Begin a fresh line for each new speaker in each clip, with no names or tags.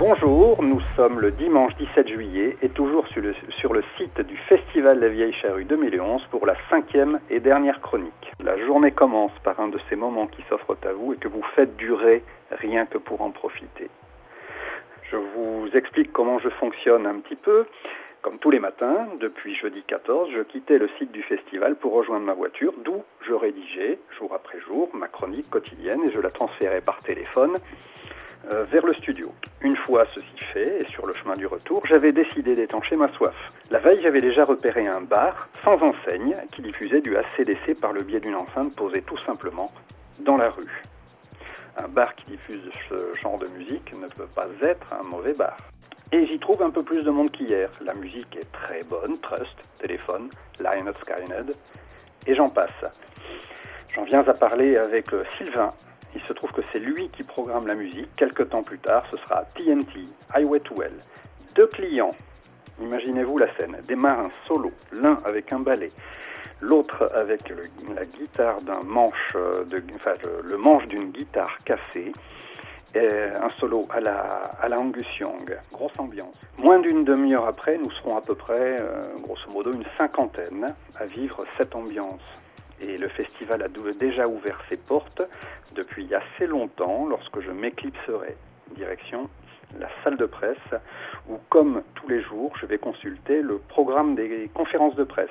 Bonjour, nous sommes le dimanche 17 juillet et toujours sur le, site du Festival La Vieille Charrue 2011 pour la cinquième et dernière chronique. La journée commence par un de ces moments qui s'offrent à vous et que vous faites durer rien que pour en profiter. Je vous explique comment je fonctionne un petit peu. Comme tous les matins, depuis jeudi 14, je quittais le site du festival pour rejoindre ma voiture, d'où je rédigeais jour après jour ma chronique quotidienne et je la transférais par téléphone euh, vers le studio. Une fois ceci fait, et sur le chemin du retour, j'avais décidé d'étancher ma soif. La veille, j'avais déjà repéré un bar sans enseigne qui diffusait du ACDC par le biais d'une enceinte posée tout simplement dans la rue. Un bar qui diffuse ce genre de musique ne peut pas être un mauvais bar. Et j'y trouve un peu plus de monde qu'hier. La musique est très bonne, Trust, Téléphone, Lion Skynet, et j'en passe. J'en viens à parler avec euh, Sylvain, il se trouve que c'est lui qui programme la musique. Quelques temps plus tard, ce sera TNT, Highway to Hell. Deux clients, imaginez-vous la scène, démarrent un solo, l'un avec un ballet, l'autre avec la guitare d'un manche, euh, le, manche d'une guitare cassée. un solo à la, à la Angus Young, grosse ambiance. Moins d'une demi-heure après, nous serons à peu près, euh, grosso modo, une cinquantaine à vivre cette ambiance et le festival a déjà ouvert ses portes depuis assez longtemps lorsque je m'éclipserai direction la salle de presse où comme tous les jours je vais consulter le programme des conférences de presse.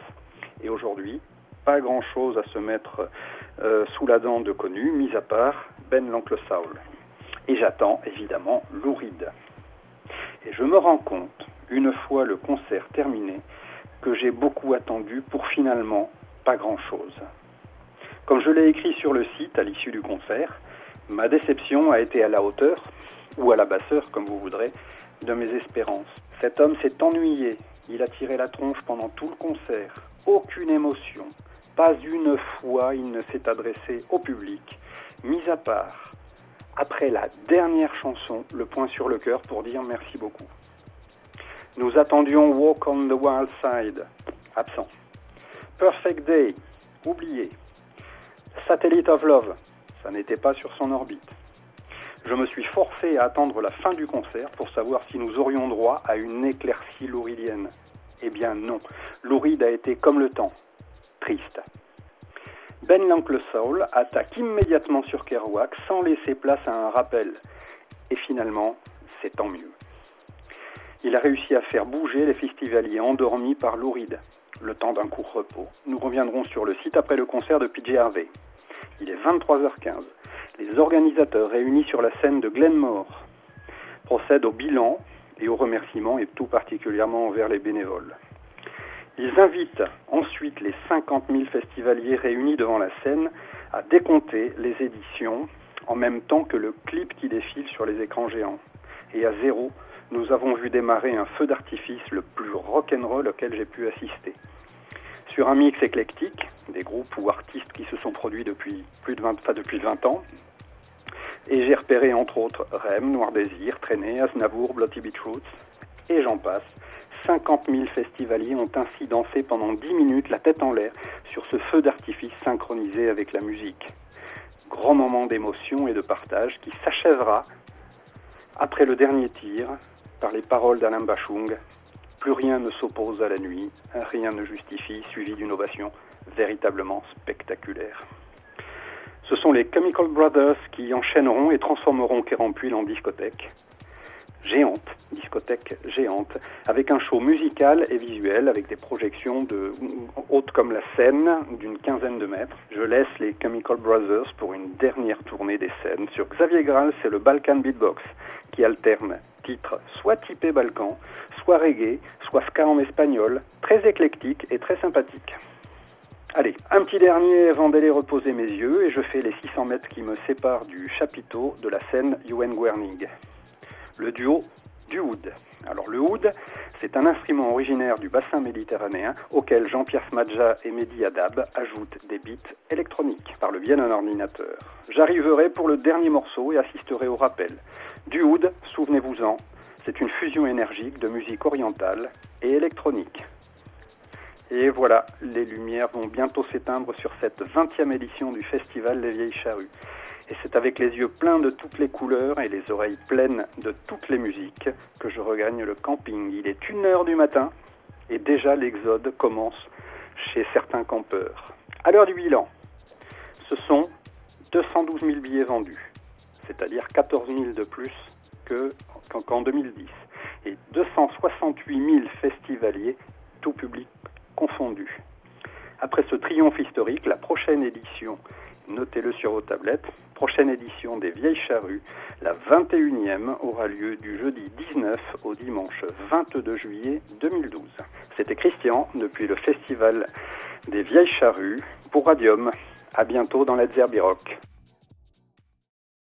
Et aujourd'hui, pas grand chose à se mettre euh, sous la dent de connu, mis à part Ben l'oncle Saul. Et j'attends évidemment Louride. Et je me rends compte, une fois le concert terminé, que j'ai beaucoup attendu pour finalement pas grand chose. Comme je l'ai écrit sur le site à l'issue du concert, ma déception a été à la hauteur, ou à la basseur comme vous voudrez, de mes espérances. Cet homme s'est ennuyé, il a tiré la tronche pendant tout le concert, aucune émotion, pas une fois il ne s'est adressé au public, mis à part, après la dernière chanson, le point sur le cœur pour dire merci beaucoup. Nous attendions Walk on the Wild Side, absent. Perfect Day, oublié. Satellite of Love, ça n'était pas sur son orbite. Je me suis forcé à attendre la fin du concert pour savoir si nous aurions droit à une éclaircie louridienne. Eh bien non, Louride a été comme le temps, triste. Ben l'Oncle Soul attaque immédiatement sur Kerouac sans laisser place à un rappel. Et finalement, c'est tant mieux. Il a réussi à faire bouger les festivaliers endormis par Louride, le temps d'un court repos. Nous reviendrons sur le site après le concert de PJ Harvey. Il est 23h15. Les organisateurs réunis sur la scène de Glenmore procèdent au bilan et aux remerciements et tout particulièrement envers les bénévoles. Ils invitent ensuite les 50 000 festivaliers réunis devant la scène à décompter les éditions en même temps que le clip qui défile sur les écrans géants. Et à zéro, nous avons vu démarrer un feu d'artifice le plus rock'n'roll auquel j'ai pu assister. Sur un mix éclectique, des groupes ou artistes qui se sont produits depuis plus de 20, depuis 20 ans, et j'ai repéré entre autres Rem, Noir Désir, Traîné, Aznavour, Bloody Beach Roots, et j'en passe. 50 000 festivaliers ont ainsi dansé pendant 10 minutes la tête en l'air sur ce feu d'artifice synchronisé avec la musique. Grand moment d'émotion et de partage qui s'achèvera après le dernier tir par les paroles d'Alain Bachung plus rien ne s'oppose à la nuit, rien ne justifie, suivi d'une ovation véritablement spectaculaire. Ce sont les Chemical Brothers qui enchaîneront et transformeront Kérampuil en discothèque. Géante, discothèque géante, avec un show musical et visuel, avec des projections de, hautes comme la scène, d'une quinzaine de mètres. Je laisse les Chemical Brothers pour une dernière tournée des scènes. Sur Xavier Graal, c'est le Balkan Beatbox, qui alterne titre soit typé Balkan, soit reggae, soit ska en espagnol, très éclectique et très sympathique. Allez, un petit dernier avant d'aller reposer mes yeux et je fais les 600 mètres qui me séparent du chapiteau de la scène Yuen Guernig. Le duo du oud. Alors le oud, c'est un instrument originaire du bassin méditerranéen auquel Jean-Pierre Smadja et Mehdi Adab ajoutent des beats électroniques par le biais d'un ordinateur. J'arriverai pour le dernier morceau et assisterai au rappel. Du oud, souvenez-vous-en, c'est une fusion énergique de musique orientale et électronique. Et voilà, les lumières vont bientôt s'éteindre sur cette 20e édition du Festival des Vieilles Charrues. Et c'est avec les yeux pleins de toutes les couleurs et les oreilles pleines de toutes les musiques que je regagne le camping. Il est une heure du matin et déjà l'exode commence chez certains campeurs. À l'heure du bilan, ce sont 212 000 billets vendus, c'est-à-dire 14 000 de plus qu'en 2010, et 268 000 festivaliers, tout public confondu. Après ce triomphe historique, la prochaine édition, notez-le sur vos tablettes, prochaine édition des Vieilles Charrues, la 21e, aura lieu du jeudi 19 au dimanche 22 juillet 2012. C'était Christian depuis le Festival des Vieilles Charrues pour Radium. À bientôt dans la Zerbirock.